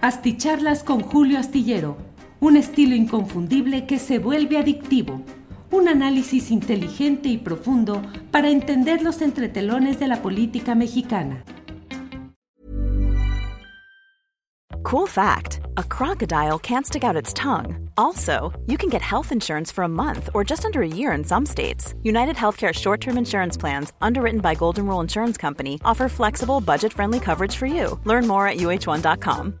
Asticharlas con Julio Astillero, un estilo inconfundible que se vuelve adictivo. Un análisis inteligente y profundo para entender los entretelones de la política mexicana. Cool fact a crocodile can't stick out its tongue. Also, you can get health insurance for a month or just under a year in some states. United Healthcare short term insurance plans, underwritten by Golden Rule Insurance Company, offer flexible, budget friendly coverage for you. Learn more at uh1.com.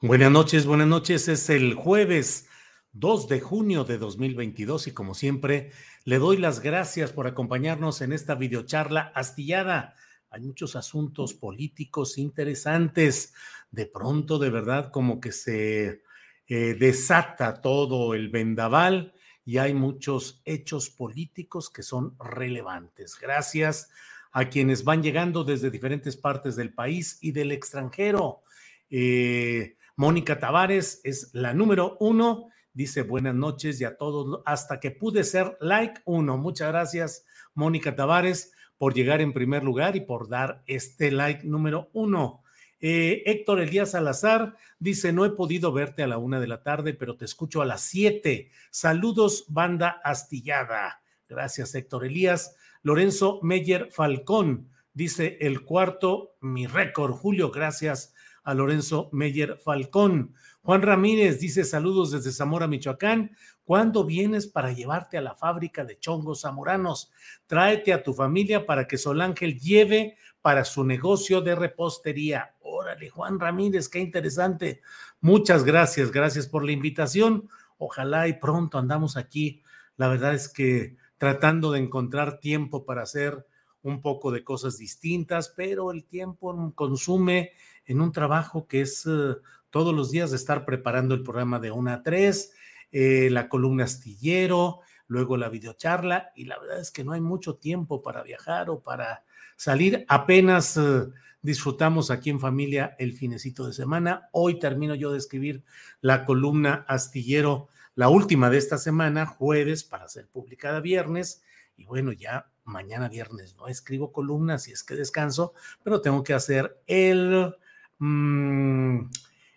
Buenas noches, buenas noches. Es el jueves 2 de junio de 2022 y como siempre le doy las gracias por acompañarnos en esta videocharla astillada hay muchos asuntos políticos interesantes. De pronto, de verdad, como que se eh, desata todo el vendaval y hay muchos hechos políticos que son relevantes. Gracias a quienes van llegando desde diferentes partes del país y del extranjero. Eh, Mónica Tavares es la número uno. Dice buenas noches y a todos hasta que pude ser like uno. Muchas gracias, Mónica Tavares por llegar en primer lugar y por dar este like número uno. Eh, Héctor Elías Salazar dice, no he podido verte a la una de la tarde, pero te escucho a las siete. Saludos, banda astillada. Gracias, Héctor Elías. Lorenzo Meyer Falcón dice, el cuarto, mi récord. Julio, gracias a Lorenzo Meyer Falcón. Juan Ramírez dice, saludos desde Zamora, Michoacán. ¿Cuándo vienes para llevarte a la fábrica de chongos zamoranos? Tráete a tu familia para que Solángel lleve para su negocio de repostería. Órale, Juan Ramírez, qué interesante. Muchas gracias, gracias por la invitación. Ojalá y pronto andamos aquí. La verdad es que tratando de encontrar tiempo para hacer un poco de cosas distintas, pero el tiempo consume en un trabajo que es eh, todos los días de estar preparando el programa de una a tres eh, la columna astillero, luego la videocharla, y la verdad es que no hay mucho tiempo para viajar o para salir. Apenas eh, disfrutamos aquí en familia el finecito de semana. Hoy termino yo de escribir la columna astillero, la última de esta semana, jueves, para ser publicada viernes. Y bueno, ya mañana viernes no escribo columnas y es que descanso, pero tengo que hacer el mm,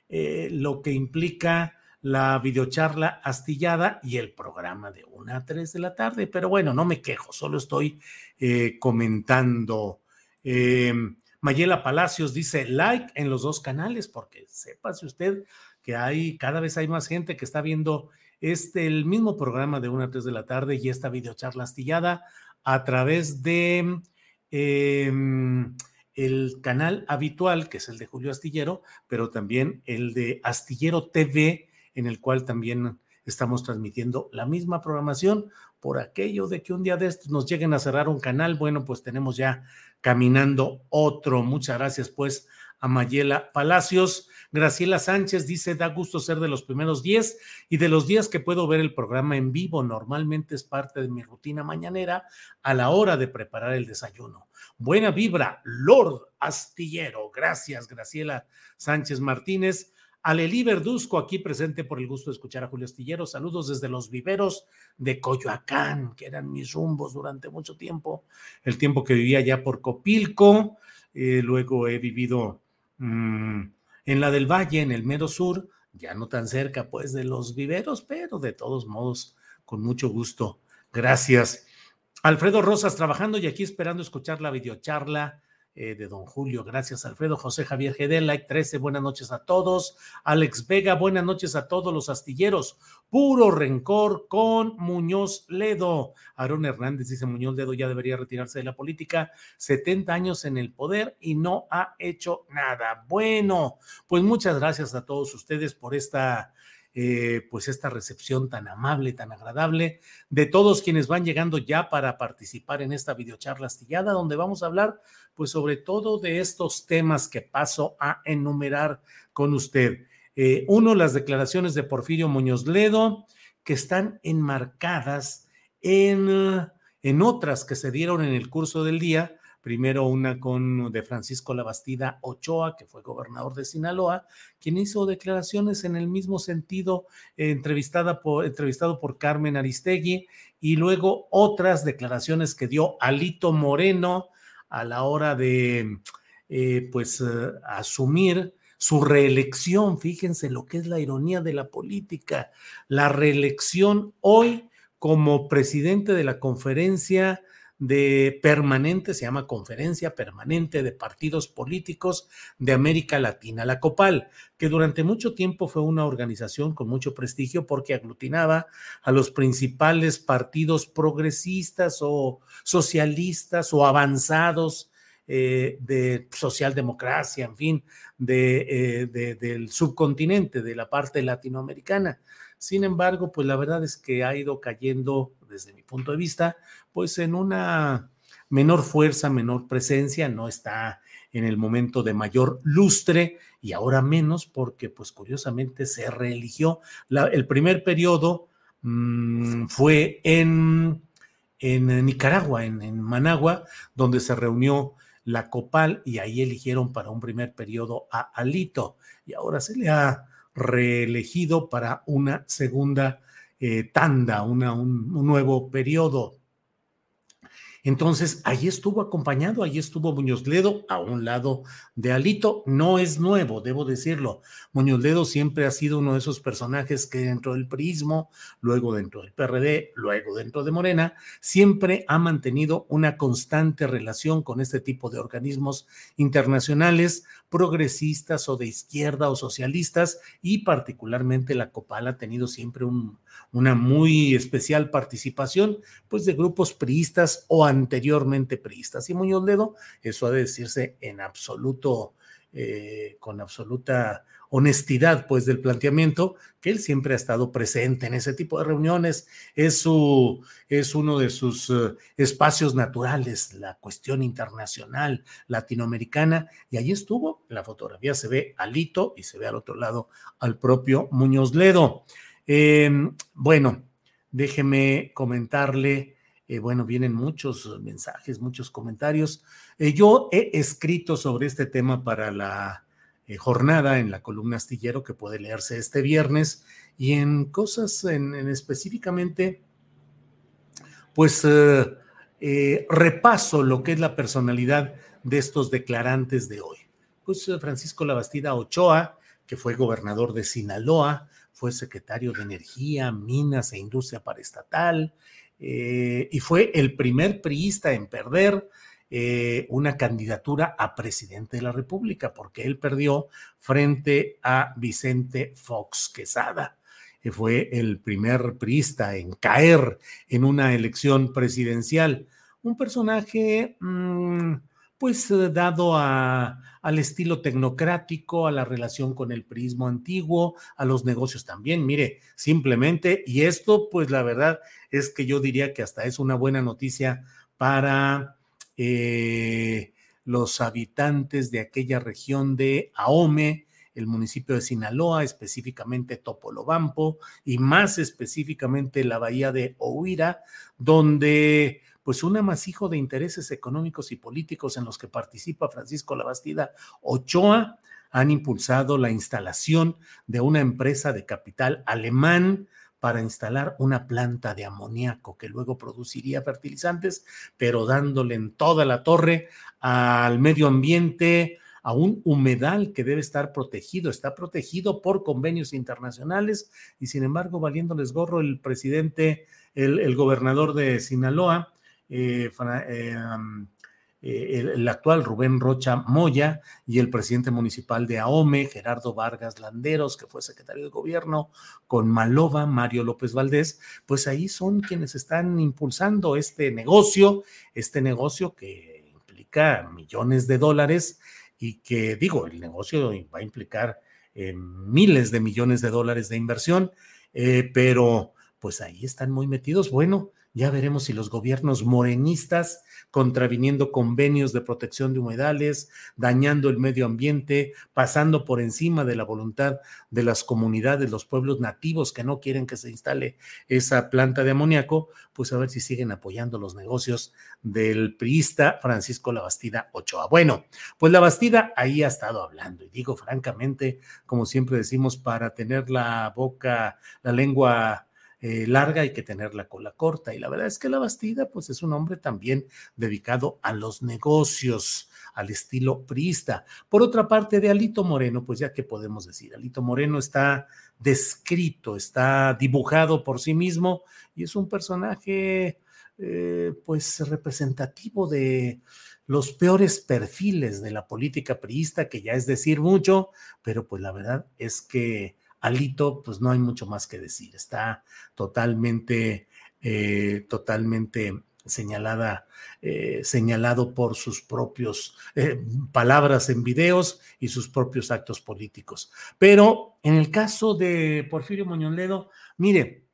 eh, lo que implica la videocharla astillada y el programa de una a 3 de la tarde. Pero bueno, no me quejo, solo estoy eh, comentando. Em, Mayela Palacios dice like en los dos canales, porque sépase usted que hay, cada vez hay más gente que está viendo este, el mismo programa de una a 3 de la tarde y esta videocharla astillada a través de em, el canal habitual, que es el de Julio Astillero, pero también el de Astillero TV en el cual también estamos transmitiendo la misma programación. Por aquello de que un día de estos nos lleguen a cerrar un canal, bueno, pues tenemos ya caminando otro. Muchas gracias, pues, a Mayela Palacios. Graciela Sánchez dice, da gusto ser de los primeros 10 y de los días que puedo ver el programa en vivo. Normalmente es parte de mi rutina mañanera a la hora de preparar el desayuno. Buena vibra, Lord Astillero. Gracias, Graciela Sánchez Martínez. Alelí Verduzco, aquí presente por el gusto de escuchar a Julio Astillero. Saludos desde los viveros de Coyoacán, que eran mis rumbos durante mucho tiempo. El tiempo que vivía ya por Copilco. Eh, luego he vivido mm, en la del Valle, en el mero sur, ya no tan cerca pues de los viveros, pero de todos modos, con mucho gusto. Gracias. Alfredo Rosas trabajando y aquí esperando escuchar la videocharla eh, de don Julio. Gracias, Alfredo. José Javier Gedel, like 13, buenas noches a todos. Alex Vega, buenas noches a todos los astilleros. Puro rencor con Muñoz Ledo. Aarón Hernández dice: Muñoz Ledo ya debería retirarse de la política. 70 años en el poder y no ha hecho nada. Bueno, pues muchas gracias a todos ustedes por esta eh, pues esta recepción tan amable, tan agradable de todos quienes van llegando ya para participar en esta videocharla astillada, donde vamos a hablar pues sobre todo de estos temas que paso a enumerar con usted. Eh, uno, las declaraciones de Porfirio Muñoz Ledo, que están enmarcadas en, en otras que se dieron en el curso del día, primero una con de Francisco Labastida Ochoa, que fue gobernador de Sinaloa, quien hizo declaraciones en el mismo sentido, entrevistada por, entrevistado por Carmen Aristegui, y luego otras declaraciones que dio Alito Moreno a la hora de, eh, pues, eh, asumir su reelección. Fíjense lo que es la ironía de la política. La reelección hoy como presidente de la conferencia de permanente, se llama Conferencia Permanente de Partidos Políticos de América Latina, la COPAL, que durante mucho tiempo fue una organización con mucho prestigio porque aglutinaba a los principales partidos progresistas o socialistas o avanzados eh, de socialdemocracia, en fin, de, eh, del subcontinente, de la parte latinoamericana. Sin embargo, pues la verdad es que ha ido cayendo, desde mi punto de vista, pues en una menor fuerza, menor presencia, no está en el momento de mayor lustre y ahora menos porque pues curiosamente se reeligió. el primer periodo mmm, fue en, en Nicaragua, en, en, Managua, donde se reunió la COPAL y ahí eligieron para un primer periodo a Alito y ahora se le ha reelegido para una segunda eh, tanda, un, un nuevo periodo. Entonces, ahí estuvo acompañado, ahí estuvo Muñoz Ledo a un lado de Alito. No es nuevo, debo decirlo. Muñoz Ledo siempre ha sido uno de esos personajes que dentro del prismo, luego dentro del PRD, luego dentro de Morena, siempre ha mantenido una constante relación con este tipo de organismos internacionales, progresistas o de izquierda o socialistas, y particularmente la COPAL ha tenido siempre un, una muy especial participación, pues de grupos priistas o anteriormente priistas. Y Muñoz Ledo, eso ha de decirse en absoluto, eh, con absoluta honestidad, pues del planteamiento, que él siempre ha estado presente en ese tipo de reuniones, es, su, es uno de sus uh, espacios naturales, la cuestión internacional latinoamericana, y ahí estuvo, la fotografía se ve Alito y se ve al otro lado al propio Muñoz Ledo. Eh, bueno, déjeme comentarle, eh, bueno, vienen muchos mensajes, muchos comentarios. Eh, yo he escrito sobre este tema para la eh, jornada en la columna astillero que puede leerse este viernes y en cosas en, en específicamente, pues eh, repaso lo que es la personalidad de estos declarantes de hoy. Pues Francisco Labastida Ochoa, que fue gobernador de Sinaloa, fue secretario de Energía, Minas e Industria Paraestatal eh, y fue el primer priista en perder eh, una candidatura a presidente de la República, porque él perdió frente a Vicente Fox Quesada. fue el primer priista en caer en una elección presidencial. Un personaje, mmm, pues, eh, dado al estilo tecnocrático, a la relación con el prismo antiguo, a los negocios también. Mire, simplemente, y esto, pues la verdad es que yo diría que hasta es una buena noticia para eh, los habitantes de aquella región de Ahome, el municipio de Sinaloa, específicamente Topolobampo y más específicamente la bahía de Ohuira, donde pues un amasijo de intereses económicos y políticos en los que participa Francisco Labastida Ochoa han impulsado la instalación de una empresa de capital alemán para instalar una planta de amoníaco que luego produciría fertilizantes, pero dándole en toda la torre al medio ambiente, a un humedal que debe estar protegido, está protegido por convenios internacionales y sin embargo, valiéndoles gorro el presidente, el, gobernador de Sinaloa, eh, eh, eh, el, actual Rubén Rocha Moya y el presidente municipal de Ahome, Gerardo Vargas Landeros, que fue secretario de gobierno, con Malova, Mario López Valdés, pues ahí son quienes están impulsando este negocio, este negocio que implica millones de dólares y que digo, el negocio va a implicar miles de millones de dólares de inversión, pero pues ahí están muy metidos. Bueno, ya veremos si los gobiernos morenistas contraviniendo convenios de protección de humedales, dañando el medio ambiente, pasando por encima de la voluntad de las comunidades, los pueblos nativos que no quieren que se instale esa planta de amoníaco, pues a ver si siguen apoyando los negocios del priista Francisco Labastida Ochoa. Bueno, pues Labastida ahí ha estado hablando y digo francamente, como siempre decimos, para tener la boca, la lengua eh, larga hay que tener la cola corta. Y la verdad es que la Bastida, pues es un hombre también dedicado a los negocios, al estilo priista. Por otra parte, de Alito Moreno, pues ya que podemos decir, Alito Moreno está descrito, está dibujado por sí mismo y es un personaje, eh, pues representativo de los peores perfiles de la política priista, que ya es decir mucho, pero pues la verdad es que Alito, pues no hay mucho más que decir, está totalmente, eh, totalmente señalada, eh, señalado por sus propios eh, palabras en videos y sus propios actos políticos. Pero en el caso de Porfirio Muñoz mire,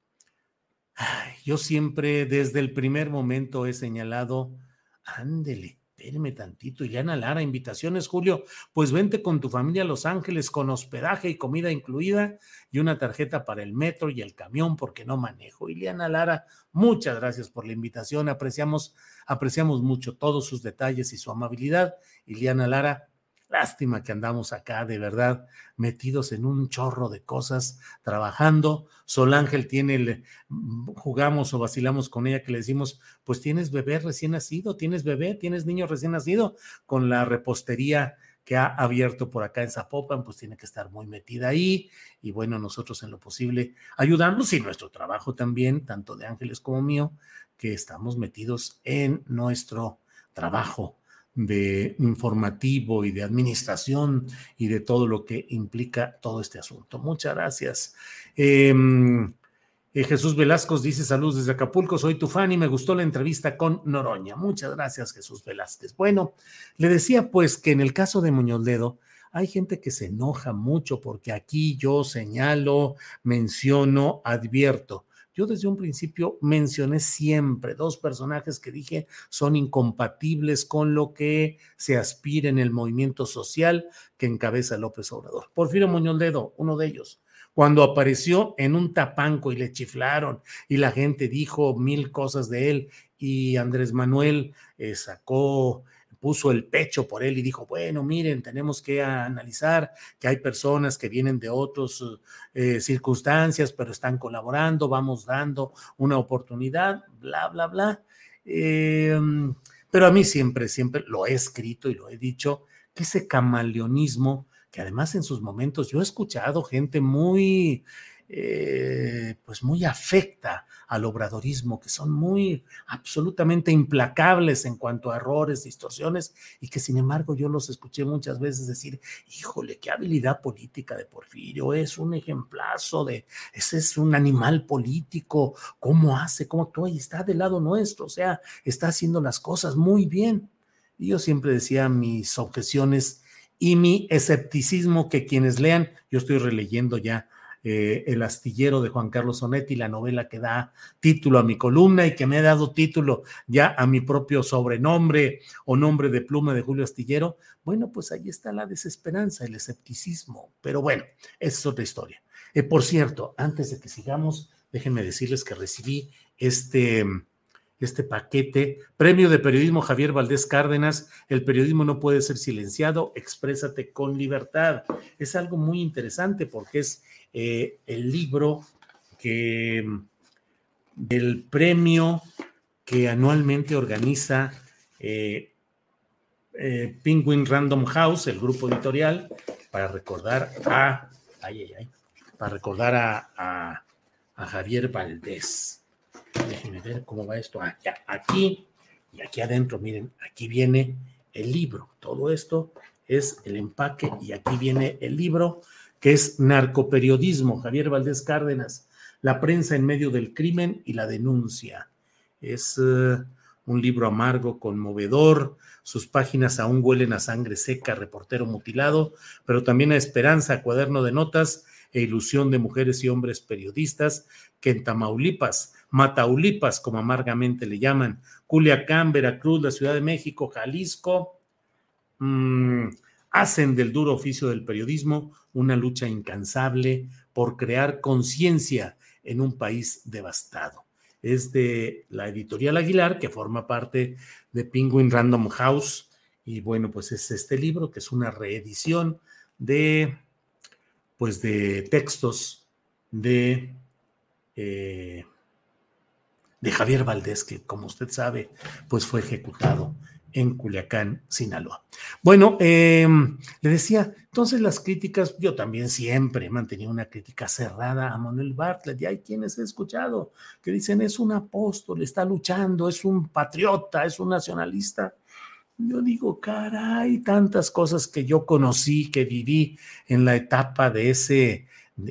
yo siempre desde el primer momento he señalado, ándele, espéreme tantito, Ileana Lara, invitaciones, Julio, pues vente con tu familia a Los Ángeles con hospedaje y comida incluida y una tarjeta para el metro y el camión porque no manejo. Ileana Lara, muchas gracias por la invitación, apreciamos, apreciamos mucho todos sus detalles y su amabilidad. Ileana Lara, Lástima que andamos acá, de verdad, metidos en un chorro de cosas, trabajando. Sol Ángel tiene, el, mm, jugamos o vacilamos con ella que le decimos, pues tienes bebé recién nacido, tienes bebé, tienes niño recién nacido, con la repostería que ha abierto por acá en Zapopan, pues tiene que estar muy metida ahí. Y bueno, nosotros en lo posible ayudamos y nuestro trabajo también, tanto de Ángeles como mío, que estamos metidos en nuestro trabajo de informativo y de administración y de todo lo que implica todo este asunto. Muchas gracias. Em, eh, Jesús Velasco dice saludos desde Acapulco, soy tu fan y me gustó la entrevista con Noroña. Muchas gracias, Jesús Velázquez. Bueno, le decía pues que en el caso de Muñoz Ledo, hay gente que se enoja mucho porque aquí yo señalo, menciono, advierto. Yo desde un principio mencioné siempre dos personajes que dije son incompatibles con lo que se aspira en el movimiento social que encabeza López Obrador. Porfirio Muñoz Ledo, uno de ellos cuando apareció en un tapanco y le chiflaron y la gente dijo mil cosas de él y Andrés Manuel eh, sacó puso el pecho por él y dijo, bueno, miren, tenemos que analizar que hay personas que vienen de otras eh, circunstancias, pero están colaborando, vamos dando una oportunidad, bla, bla, bla. Em, pero a mí siempre, siempre lo he escrito y lo he dicho, que ese camaleonismo, que además en sus momentos yo he escuchado gente muy eh, pues muy afecta al obradorismo, que son muy absolutamente implacables en cuanto a errores, distorsiones, y que sin embargo yo los escuché muchas veces decir, híjole, qué habilidad política de Porfirio, es un ejemplazo de, ese es un animal político, cómo hace, cómo actúa y está del lado nuestro, o sea, está haciendo las cosas muy bien. Y yo siempre decía mis objeciones y mi escepticismo que quienes lean, yo estoy releyendo ya eh, el astillero de Juan Carlos Sonetti, la novela que da título a mi columna y que me ha dado título ya a mi propio sobrenombre o nombre de pluma de Julio Astillero, bueno, pues ahí está la desesperanza, el escepticismo. Pero bueno, esa es otra historia. Eh, por cierto, antes de que sigamos, déjenme decirles que recibí este este paquete. Premio de Periodismo Javier Valdés Cárdenas, el periodismo no puede ser silenciado, exprésate con libertad. Es algo muy interesante porque es eh, el libro que del premio que anualmente organiza eh, eh, Penguin Random House, el grupo editorial, para recordar a, para recordar a, Javier Valdés. Déjenme ver cómo va esto. Ah, aquí y aquí adentro, miren, aquí viene el libro. Todo esto es el empaque y aquí viene el libro es narcoperiodismo, Javier Valdés Cárdenas, la prensa en medio del crimen y la denuncia. Es eh, un libro amargo, conmovedor, sus páginas aún huelen a sangre seca, reportero mutilado, pero también a esperanza, cuaderno de notas e ilusión de mujeres y hombres periodistas que en Tamaulipas, Mataulipas, como amargamente le llaman, Culiacán, Veracruz, la Ciudad de México, Jalisco, mmm, hacen del duro oficio del periodismo una lucha incansable por crear conciencia en un país devastado. Es de la editorial Aguilar, que forma parte de Penguin Random House. Y bueno, pues es este libro, que es una reedición de, pues de textos de, eh, de Javier Valdés, que como usted sabe, pues fue ejecutado en Culiacán, Sinaloa. Bueno, em, le decía, entonces las críticas, yo también siempre he mantenido una crítica cerrada a Manuel Bartlett, y hay quienes he escuchado que dicen es un apóstol, está luchando, es un patriota, es un nacionalista. Yo digo, caray, tantas cosas que yo conocí, que viví en la etapa de ese,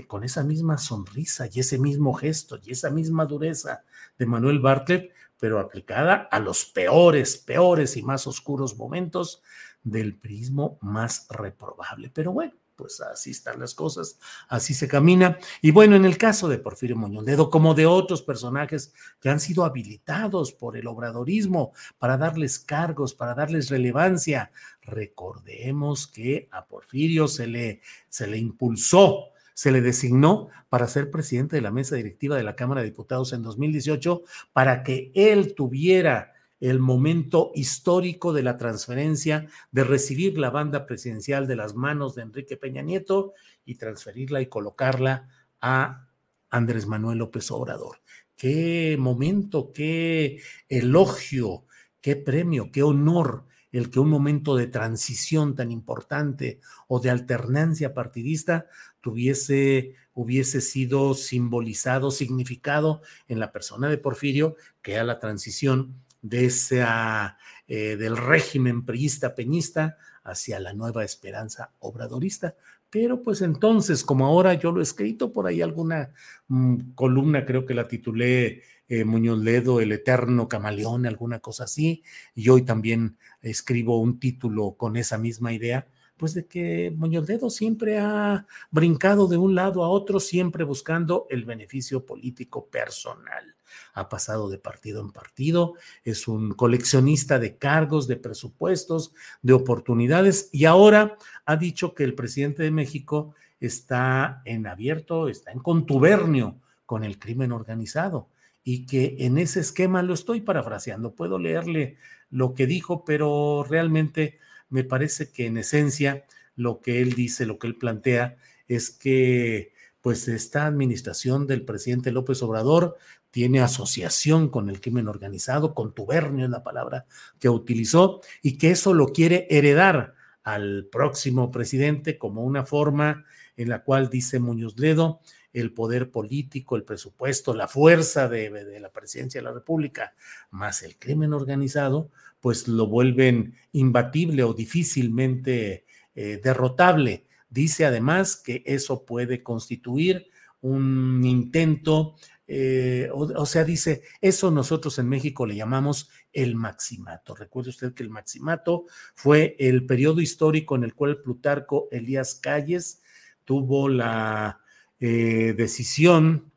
con esa misma sonrisa y ese mismo gesto y esa misma dureza de Manuel Bartlett, pero aplicada a los peores, peores y más oscuros momentos del prismo más reprobable. Pero bueno, pues así están las cosas, así se camina. Y bueno, en el caso de Porfirio Muñoz Ledo, como de otros personajes que han sido habilitados por el obradorismo para darles cargos, para darles relevancia, recordemos que a Porfirio se le, se le impulsó se le designó para ser presidente de la mesa directiva de la Cámara de Diputados en 2018 para que él tuviera el momento histórico de la transferencia, de recibir la banda presidencial de las manos de Enrique Peña Nieto y transferirla y colocarla a Andrés Manuel López Obrador. Qué momento, qué elogio, qué premio, qué honor el que un momento de transición tan importante o de alternancia partidista hubiese sido simbolizado, significado en la persona de Porfirio, que era la transición de esa, eh, del régimen priista peñista hacia la nueva esperanza obradorista. Pero pues entonces, como ahora yo lo he escrito por ahí alguna mm, columna, creo que la titulé eh, Muñoz Ledo, El Eterno Camaleón, alguna cosa así, y hoy también escribo un título con esa misma idea, pues de que Muñoz Ledo siempre ha brincado de un lado a otro, siempre buscando el beneficio político personal. Ha pasado de partido en partido, es un coleccionista de cargos, de presupuestos, de oportunidades y ahora ha dicho que el presidente de México está en abierto, está en contubernio con el crimen organizado y que en ese esquema lo estoy parafraseando. Puedo leerle lo que dijo, pero realmente me parece que en esencia lo que él dice, lo que él plantea es que pues esta administración del presidente López Obrador tiene asociación con el crimen organizado, contubernio es la palabra que utilizó, y que eso lo quiere heredar al próximo presidente como una forma en la cual, dice Muñoz Ledo, el poder político, el presupuesto, la fuerza de, la presidencia de la República, más el crimen organizado, pues lo vuelven imbatible o difícilmente eh, derrotable. Dice además que eso puede constituir un intento, eh, o, sea, dice, eso nosotros en México le llamamos el maximato. Recuerde usted que el maximato fue el periodo histórico en el cual Plutarco Elías Calles tuvo la eh, decisión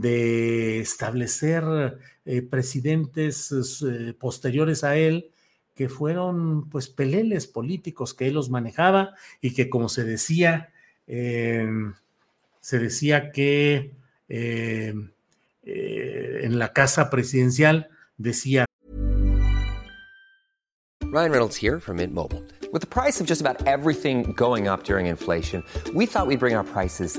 de establecer eh, presidentes eh, posteriores a él que fueron pues peleles políticos que él los manejaba y que como se decía, em, se decía que em, en la casa presidencial decía Ryan Reynolds here from Mint Mobile. With the price of just about everything going up during inflation, we thought we'd bring our prices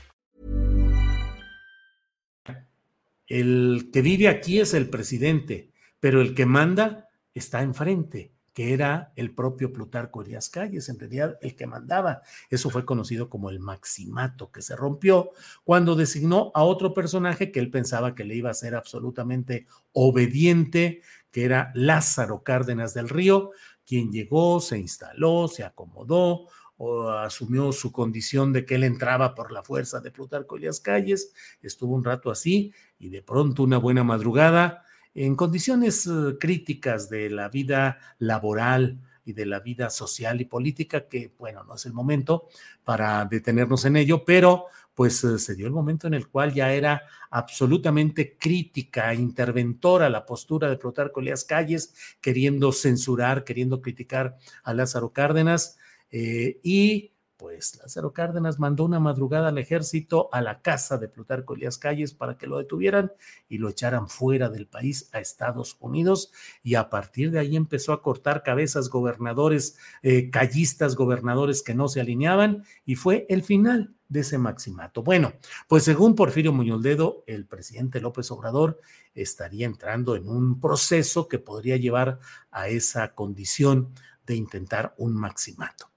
El que vive aquí es el presidente, pero el que manda está enfrente. que era el propio Plutarco Elías Calles, en realidad el que mandaba. Eso fue conocido como el maximato, que se rompió cuando designó a otro personaje que él pensaba que le iba a ser absolutamente obediente, que era Lázaro Cárdenas del Río, quien llegó, se instaló, se acomodó, o asumió su condición de que él entraba por la fuerza de Plutarco Elías Calles, estuvo un rato así y de pronto una buena madrugada en condiciones eh, críticas de la vida laboral y de la vida social y política, que bueno, no es el momento para detenernos en ello, pero pues eh, se dio el momento en el cual ya era absolutamente crítica, interventora la postura de Plutarco Elías Calles, queriendo censurar, queriendo criticar a Lázaro Cárdenas, eh, y pues Lázaro Cárdenas mandó una madrugada al ejército a la casa de Plutarco Elías Calles para que lo detuvieran y lo echaran fuera del país a Estados Unidos y a partir de ahí empezó a cortar cabezas gobernadores, eh, callistas, gobernadores que no se alineaban y fue el final de ese maximato. Bueno, pues según Porfirio Muñoz Ledo, el presidente López Obrador estaría entrando en un proceso que podría llevar a esa condición de intentar un maximato.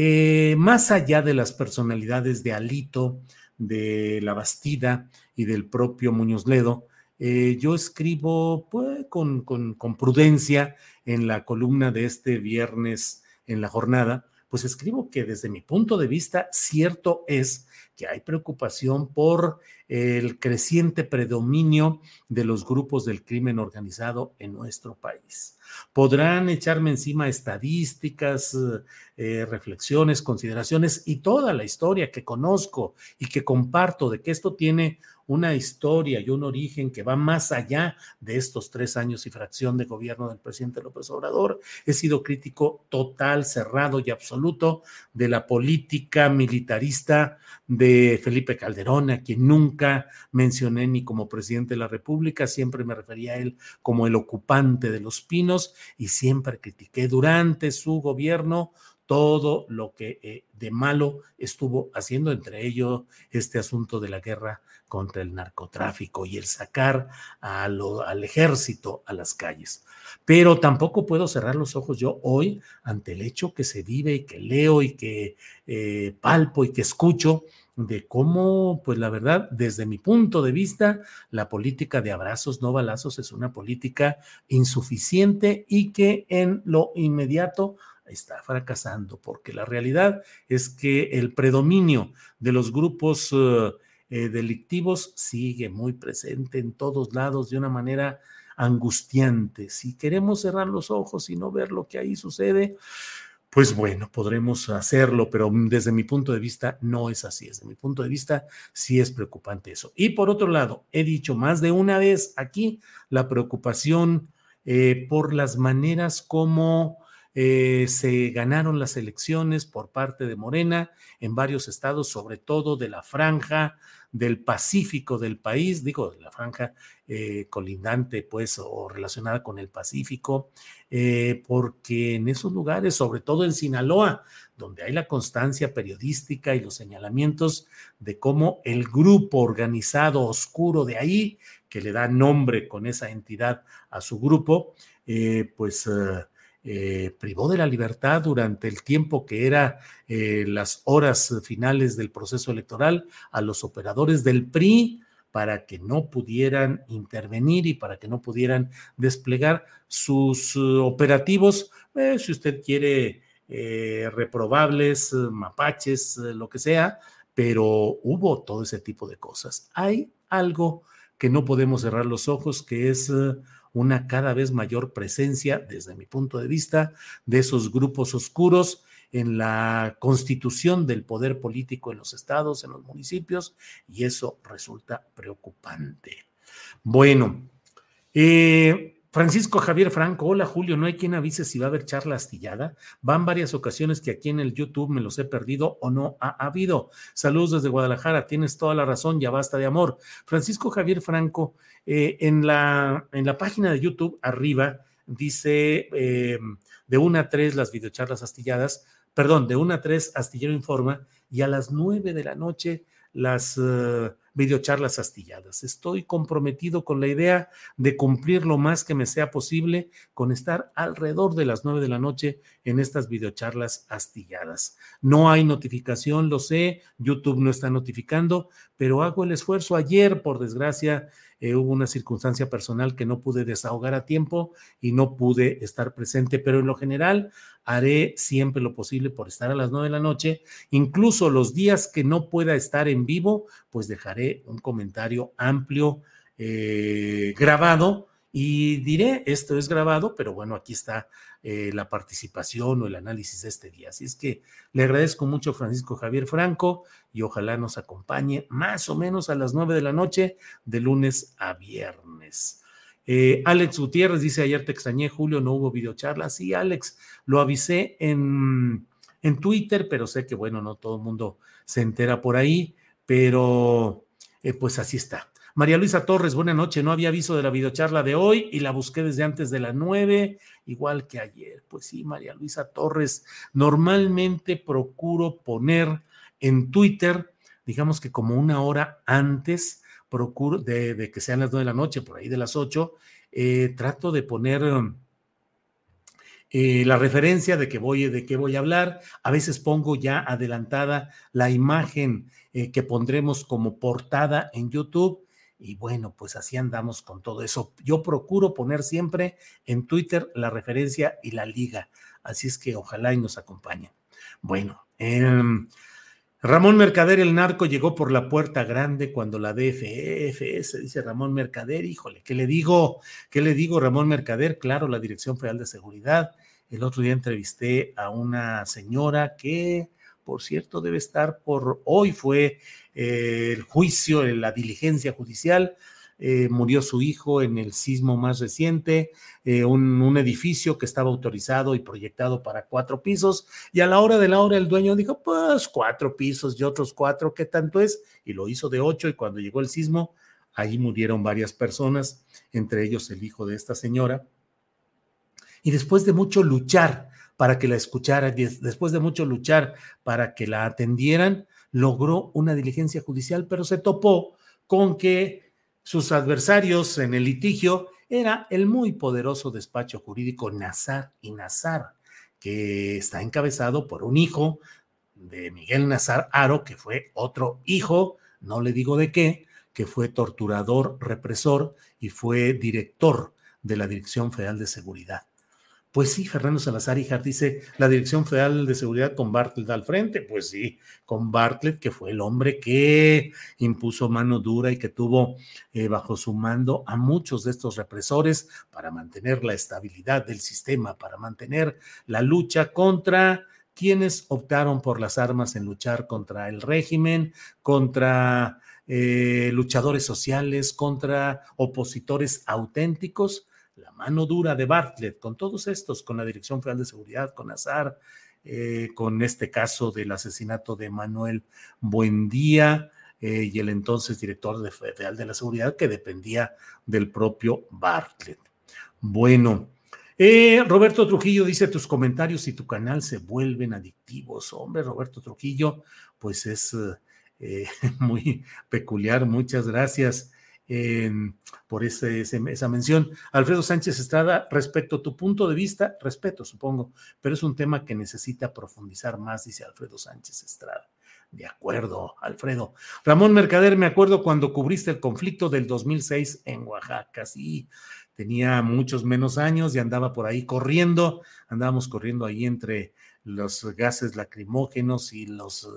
Eh, más allá de las personalidades de Alito, de La Bastida y del propio Muñoz Ledo, eh, yo escribo pues, con, con, prudencia en la columna de este viernes en la jornada, pues escribo que desde mi punto de vista cierto es que hay preocupación por el creciente predominio de los grupos del crimen organizado en nuestro país. Podrán echarme encima estadísticas, eh, reflexiones, consideraciones y toda la historia que conozco y que comparto de que esto tiene una historia y un origen que va más allá de estos tres años y fracción de gobierno del presidente López Obrador. He sido crítico total, cerrado y absoluto de la política militarista de Felipe Calderón, a quien nunca mencioné ni como presidente de la República, siempre me refería a él como el ocupante de los pinos y siempre critiqué durante su gobierno todo lo que eh, de malo estuvo haciendo, entre ellos este asunto de la guerra contra el narcotráfico y el sacar al ejército a las calles. Pero tampoco puedo cerrar los ojos yo hoy ante el hecho que se vive y que leo y que eh, palpo y que escucho de cómo, pues la verdad, desde mi punto de vista, la política de abrazos, no balazos, es una política insuficiente y que en lo inmediato está fracasando, porque la realidad es que el predominio de los grupos eh, eh, delictivos sigue muy presente en todos lados de una manera angustiante. Si queremos cerrar los ojos y no ver lo que ahí sucede, pues bueno, podremos hacerlo, pero desde mi punto de vista no es así. Desde mi punto de vista sí es preocupante eso. Y por otro lado, he dicho más de una vez aquí la preocupación eh, por las maneras como eh, se ganaron las elecciones por parte de Morena en varios estados, sobre todo de la franja del Pacífico del país, digo, la franja eh, colindante, pues, o relacionada con el Pacífico, eh, porque en esos lugares, sobre todo en Sinaloa, donde hay la constancia periodística y los señalamientos de cómo el grupo organizado oscuro de ahí, que le da nombre con esa entidad a su grupo, pues eh, privó de la libertad durante el tiempo que era eh, las horas finales del proceso electoral a los operadores del PRI para que no pudieran intervenir y para que no pudieran desplegar sus uh, operativos, eh, si usted quiere, reprobables, mapaches, lo que sea, pero hubo todo ese tipo de cosas. Hay algo que no podemos cerrar los ojos, que es una cada vez mayor presencia, desde mi punto de vista, de esos grupos oscuros en la constitución del poder político en los estados, en los municipios, y eso resulta preocupante. Bueno, eh, Francisco Javier Franco, hola Julio, no hay quien avise si va a haber charla astillada. Van varias ocasiones que aquí en el YouTube me los he perdido o no ha habido. Saludos desde Guadalajara, tienes toda la razón, ya basta de amor. Francisco Javier Franco, eh, en, la, en la página de YouTube arriba dice eh, de una a tres las videocharlas astilladas, perdón, de una a tres Astillero Informa y a las nueve de la noche las uh, videocharlas astilladas. Estoy comprometido con la idea de cumplir lo más que me sea posible con estar alrededor de las nueve de la noche en estas videocharlas astilladas. No hay notificación, lo sé, YouTube no está notificando, pero hago el esfuerzo. Ayer, por desgracia, eh, hubo una circunstancia personal que no pude desahogar a tiempo y no pude estar presente, pero en lo general haré siempre lo posible por estar a las nueve de la noche. Incluso los días que no pueda estar en vivo, pues dejaré un comentario amplio eh, grabado y diré, esto es grabado, pero bueno, aquí está eh, la participación o el análisis de este día. Así es que le agradezco mucho a Francisco Javier Franco y ojalá nos acompañe más o menos a las nueve de la noche de lunes a viernes. Eh, Alex Gutiérrez dice, ayer te extrañé, Julio, no hubo videocharla. Sí, Alex, lo avisé en, en Twitter, pero sé que, bueno, no todo el mundo se entera por ahí, pero eh, pues así está. María Luisa Torres, buena noche. No había aviso de la videocharla de hoy y la busqué desde antes de las nueve, igual que ayer. Pues sí, María Luisa Torres. Normalmente procuro poner en Twitter, digamos que como una hora antes, procuro de, que sean las nueve de la noche, por ahí de las ocho, eh, trato de poner eh, la referencia de que voy, de qué voy a hablar. A veces pongo ya adelantada la imagen eh, que pondremos como portada en YouTube y bueno, pues así andamos con todo eso. Yo procuro poner siempre en Twitter la referencia y la liga. Así es que ojalá y nos acompañen. Bueno, em, Ramón Mercader, el narco, llegó por la puerta grande cuando la DFS, dice Ramón Mercader, híjole, ¿qué le digo? ¿Qué le digo, Ramón Mercader? Claro, la Dirección Federal de Seguridad. El otro día entrevisté a una señora que, por cierto, debe estar por hoy, fue eh, el juicio, la diligencia judicial. Eh, murió su hijo en el sismo más reciente, eh, un, edificio que estaba autorizado y proyectado para cuatro pisos, y a la hora de la hora el dueño dijo, pues cuatro pisos y otros cuatro, ¿qué tanto es? Y lo hizo de ocho, y cuando llegó el sismo, ahí murieron varias personas, entre ellos el hijo de esta señora. Y después de mucho luchar para que la escucharan, después de mucho luchar para que la atendieran, logró una diligencia judicial, pero se topó con que sus adversarios en el litigio era el muy poderoso despacho jurídico Nazar y Nazar, que está encabezado por un hijo de Miguel Nazar Aro, que fue otro hijo, no le digo de qué, que fue torturador, represor y fue director de la Dirección Federal de Seguridad. Pues sí, Fernando Salazar Hijart dice, la Dirección Federal de Seguridad con Bartlett al frente. Pues sí, con Bartlett, que fue el hombre que impuso mano dura y que tuvo eh, bajo su mando a muchos de estos represores para mantener la estabilidad del sistema, para mantener la lucha contra quienes optaron por las armas en luchar contra el régimen, contra eh, luchadores sociales, contra opositores auténticos la mano dura de Bartlett, con todos estos, con la Dirección Federal de Seguridad, con Azar, eh, con este caso del asesinato de Manuel Buendía eh, y el entonces director de federal de la seguridad que dependía del propio Bartlett. Bueno, eh, Roberto Trujillo dice, tus comentarios y tu canal se vuelven adictivos. Hombre, Roberto Trujillo, pues es muy peculiar. Muchas gracias por esa mención. Alfredo Sánchez Estrada, respecto a tu punto de vista, respeto, supongo, pero es un tema que necesita profundizar más, dice Alfredo Sánchez Estrada. De acuerdo, Alfredo. Ramón Mercader, me acuerdo cuando cubriste el conflicto del 2006 en Oaxaca, sí, tenía muchos menos años y andaba por ahí corriendo, andábamos corriendo ahí entre los gases lacrimógenos y los,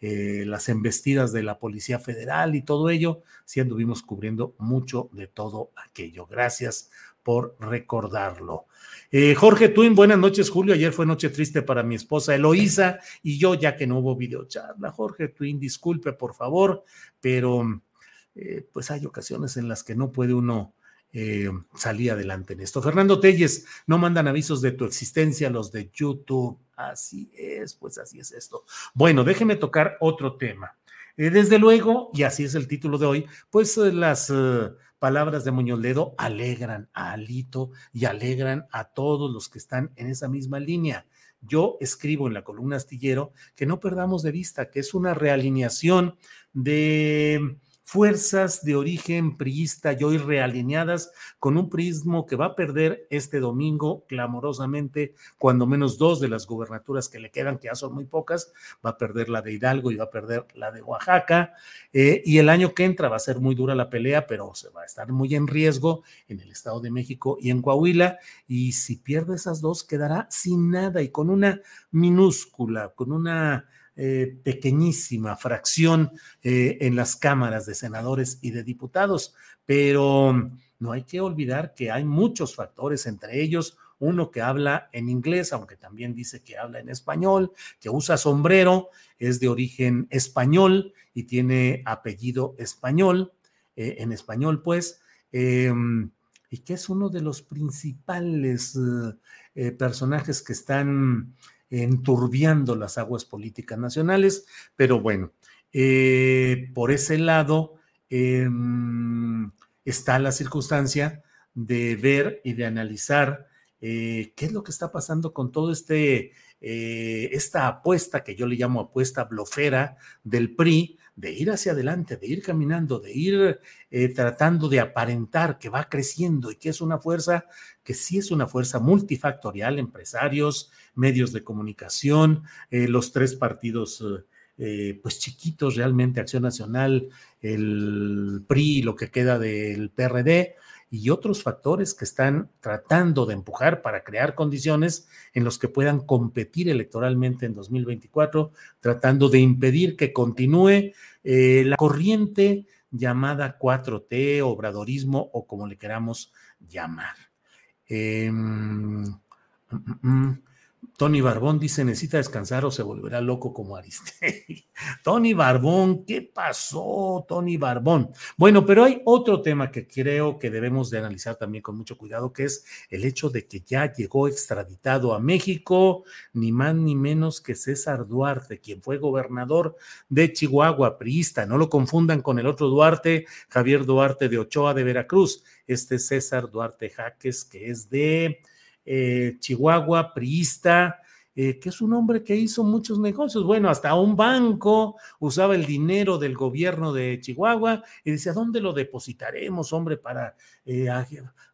eh, las embestidas de la Policía Federal y todo ello, sí anduvimos cubriendo mucho de todo aquello. Gracias por recordarlo. Eh, Jorge Twin, buenas noches, Julio. Ayer fue noche triste para mi esposa Eloísa y yo, ya que no hubo videocharla. Jorge Twin, disculpe, por favor, pero eh, pues hay ocasiones en las que no puede uno eh, salí adelante en esto. Fernando Telles, no mandan avisos de tu existencia los de YouTube. Así es, pues así es esto. Bueno, déjeme tocar otro tema. Eh, desde luego, y así es el título de hoy, pues eh, las palabras de Muñoz Ledo alegran a Alito y alegran a todos los que están en esa misma línea. Yo escribo en la columna astillero que no perdamos de vista que es una realineación de fuerzas de origen priista y hoy realineadas con un prismo que va a perder este domingo clamorosamente, cuando menos dos de las gubernaturas que le quedan, que ya son muy pocas, va a perder la de Hidalgo y va a perder la de Oaxaca. Eh, y el año que entra va a ser muy dura la pelea, pero se va a estar muy en riesgo en el Estado de México y en Coahuila. Y si pierde esas dos, quedará sin nada y con una minúscula, con una eh, pequeñísima fracción eh, en las cámaras de senadores y de diputados, pero no hay que olvidar que hay muchos factores, entre ellos uno que habla en inglés, aunque también dice que habla en español, que usa sombrero, es de origen español y tiene apellido español, eh, en español pues, em, y que es uno de los principales personajes que están enturbiando las aguas políticas nacionales, pero bueno, eh, por ese lado em, está la circunstancia de ver y de analizar eh, qué es lo que está pasando con todo este, eh, esta apuesta que yo le llamo apuesta blofera del PRI, de ir hacia adelante, de ir caminando, de ir eh, tratando de aparentar que va creciendo y que es una fuerza que sí es una fuerza multifactorial, empresarios, medios de comunicación, eh, los tres partidos eh, pues chiquitos realmente, Acción Nacional, el PRI, lo que queda del PRD, y otros factores que están tratando de empujar para crear condiciones en los que puedan competir electoralmente en 2024, tratando de impedir que continúe eh, la corriente llamada 4T, obradorismo o como le queramos llamar. Em, mm, mm, mm. Tony Barbón dice, necesita descansar o se volverá loco como Aristegui. Tony Barbón, ¿qué pasó, Tony Barbón? Bueno, pero hay otro tema que creo que debemos de analizar también con mucho cuidado, que es el hecho de que ya llegó extraditado a México, ni más ni menos que César Duarte, quien fue gobernador de Chihuahua, priista. No lo confundan con el otro Duarte, Javier Duarte de Ochoa de Veracruz. Este César Duarte Jaques, que es de eh, Chihuahua, priista, eh, que es un hombre que hizo muchos negocios. Bueno, hasta un banco usaba el dinero del gobierno de Chihuahua y decía, ¿dónde lo depositaremos, hombre, para... Eh,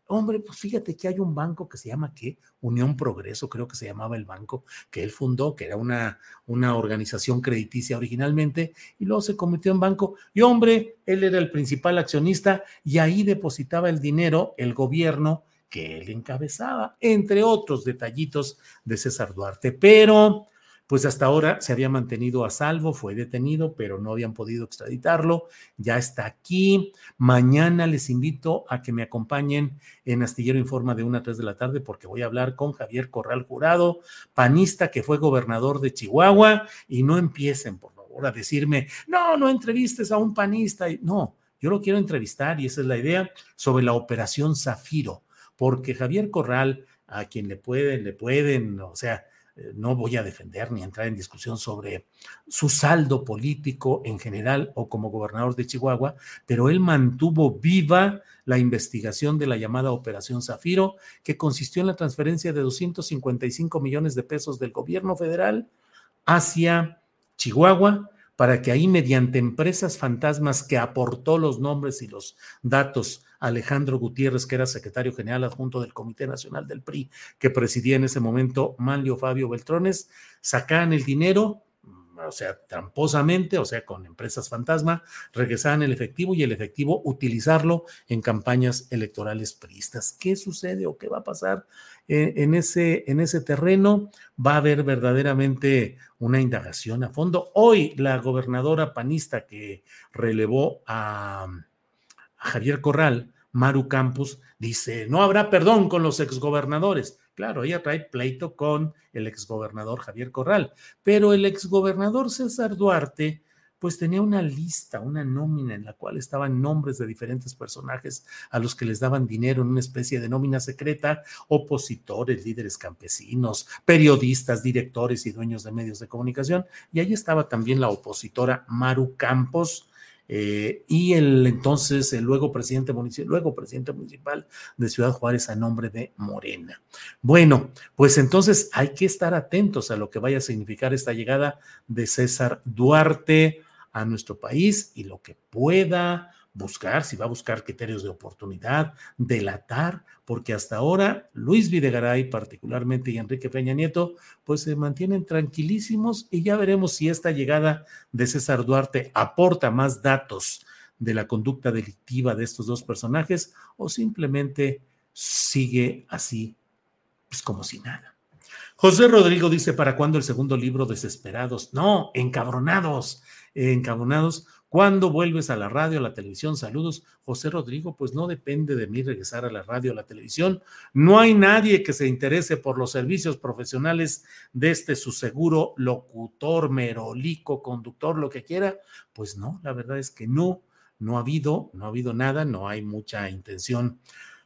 hombre, pues fíjate que hay un banco que se llama, ¿qué? Unión Progreso, creo que se llamaba el banco que él fundó, que era una, una organización crediticia originalmente, y luego se convirtió en banco. Y hombre, él era el principal accionista y ahí depositaba el dinero el gobierno que él encabezaba, entre otros detallitos de César Duarte. Pero, pues hasta ahora se había mantenido a salvo, fue detenido, pero no habían podido extraditarlo. Ya está aquí. Mañana les invito a que me acompañen en Astillero Informa de 1 a 3 de la tarde, porque voy a hablar con Javier Corral Jurado, panista que fue gobernador de Chihuahua, y no empiecen, por favor, a decirme, no, no entrevistes a un panista. No, yo lo quiero entrevistar y esa es la idea sobre la operación Zafiro porque Javier Corral, a quien le pueden, le pueden, o sea, eh, no voy a defender ni entrar en discusión sobre su saldo político en general o como gobernador de Chihuahua, pero él mantuvo viva la investigación de la llamada Operación Zafiro, que consistió en la transferencia de 255 millones de pesos del gobierno federal hacia Chihuahua para que ahí mediante empresas fantasmas que aportó los nombres y los datos Alejandro Gutiérrez, que era secretario general adjunto del Comité Nacional del PRI, que presidía en ese momento Manlio Fabio Beltrones, sacaban el dinero, o sea, tramposamente, o sea, con empresas fantasma, regresaban el efectivo y el efectivo utilizarlo en campañas electorales priistas. ¿Qué sucede o qué va a pasar eh, en, ese, en ese terreno? Va a haber verdaderamente una indagación a fondo. Hoy la gobernadora panista que relevó a Javier Corral, Maru Campos, dice, no habrá perdón con los exgobernadores. Claro, ella trae pleito con el exgobernador Javier Corral, pero el exgobernador César Duarte, pues tenía una lista, una nómina en la cual estaban nombres de diferentes personajes a los que les daban dinero en una especie de nómina secreta, opositores, líderes campesinos, periodistas, directores y dueños de medios de comunicación. Y ahí estaba también la opositora Maru Campos, eh, y el entonces, el luego presidente municipal, luego presidente municipal de Ciudad Juárez a nombre de Morena. Bueno, pues entonces hay que estar atentos a lo que vaya a significar esta llegada de César Duarte a nuestro país y lo que pueda buscar, si va a buscar criterios de oportunidad, delatar, porque hasta ahora Luis Videgaray particularmente y Enrique Peña Nieto, pues se mantienen tranquilísimos y ya veremos si esta llegada de César Duarte aporta más datos de la conducta delictiva de estos dos personajes o simplemente sigue así, pues como si nada. José Rodrigo dice, ¿para cuándo el segundo libro Desesperados? No, encabronados, encabronados ¿Cuándo vuelves a la radio, a la televisión? Saludos, José Rodrigo. Pues no depende de mí regresar a la radio, a la televisión. No hay nadie que se interese por los servicios profesionales de este su seguro locutor, merolico, conductor, lo que quiera. Pues no, la verdad es que no, no ha habido, no ha habido nada, no hay mucha intención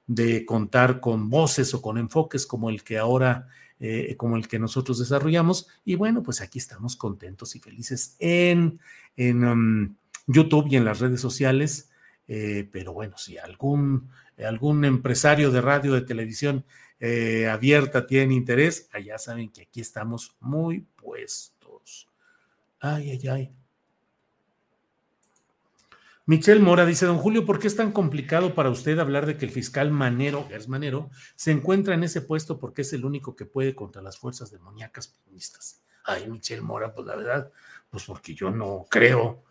de contar con voces o con enfoques como el que ahora eh, como el que nosotros desarrollamos. Y bueno, pues aquí estamos contentos y felices en, en, um, YouTube y en las redes sociales. Eh, pero bueno, si algún, algún empresario de radio, de televisión eh, abierta tiene interés, allá saben que aquí estamos muy puestos. Ay, ay, ay. Michelle Mora dice, don Julio, ¿por qué es tan complicado para usted hablar de que el fiscal Manero, Gers Manero, se encuentra en ese puesto porque es el único que puede contra las fuerzas demoníacas peronistas? Ay, Michelle Mora, pues la verdad, pues porque yo no creo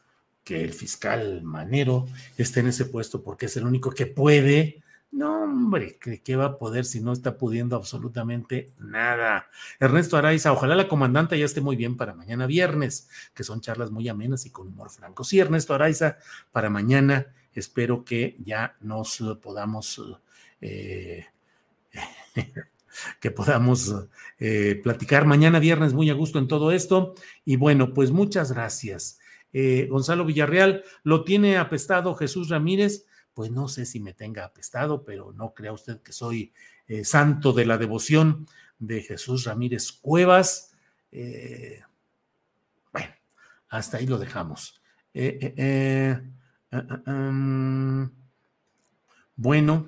que el fiscal Manero esté en ese puesto porque es el único que puede. No, hombre, ¿qué, va a poder si no está pudiendo absolutamente nada? Ernesto Araiza, ojalá la comandante ya esté muy bien para mañana viernes, que son charlas muy amenas y con humor franco. Sí, Ernesto Araiza, para mañana espero que ya nos podamos, eh, que podamos eh, platicar mañana viernes muy a gusto en todo esto. Y bueno, pues muchas gracias. Eh, Gonzalo Villarreal, ¿lo tiene apestado Jesús Ramírez? Pues no sé si me tenga apestado, pero no crea usted que soy eh, santo de la devoción de Jesús Ramírez Cuevas. Eh, bueno, hasta ahí lo dejamos. bueno,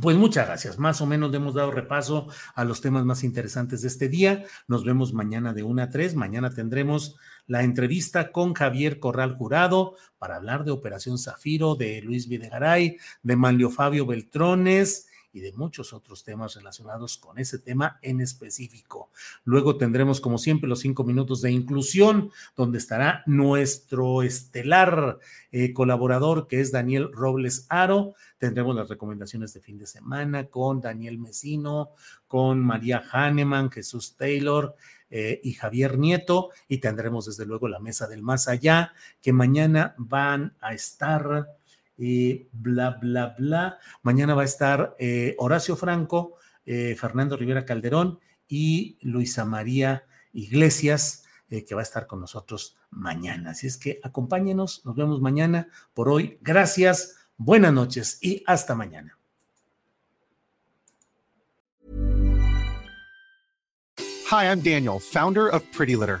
pues muchas gracias. Más o menos hemos dado repaso a los temas más interesantes de este día. Nos vemos mañana de 1 a 3. Mañana tendremos la entrevista con Javier Corral Jurado para hablar de Operación Zafiro, de Luis Videgaray, de Manlio Fabio Beltrones y de muchos otros temas relacionados con ese tema en específico. Luego tendremos, como siempre, los cinco minutos de inclusión, donde estará nuestro estelar eh, colaborador, que es Daniel Robles Aro. Tendremos las recomendaciones de fin de semana con Daniel Mesino, con María Hahnemann, Jesús Taylor. Eh, y Javier Nieto, y tendremos desde luego la mesa del más allá, que mañana van a estar y bla, bla, bla. Mañana va a estar eh, Horacio Franco, eh, Fernando Rivera Calderón y Luisa María Iglesias, eh, que va a estar con nosotros mañana. Así es que acompáñenos, nos vemos mañana. Por hoy, gracias, buenas noches y hasta mañana. Hi, I'm Daniel, founder of Pretty Litter.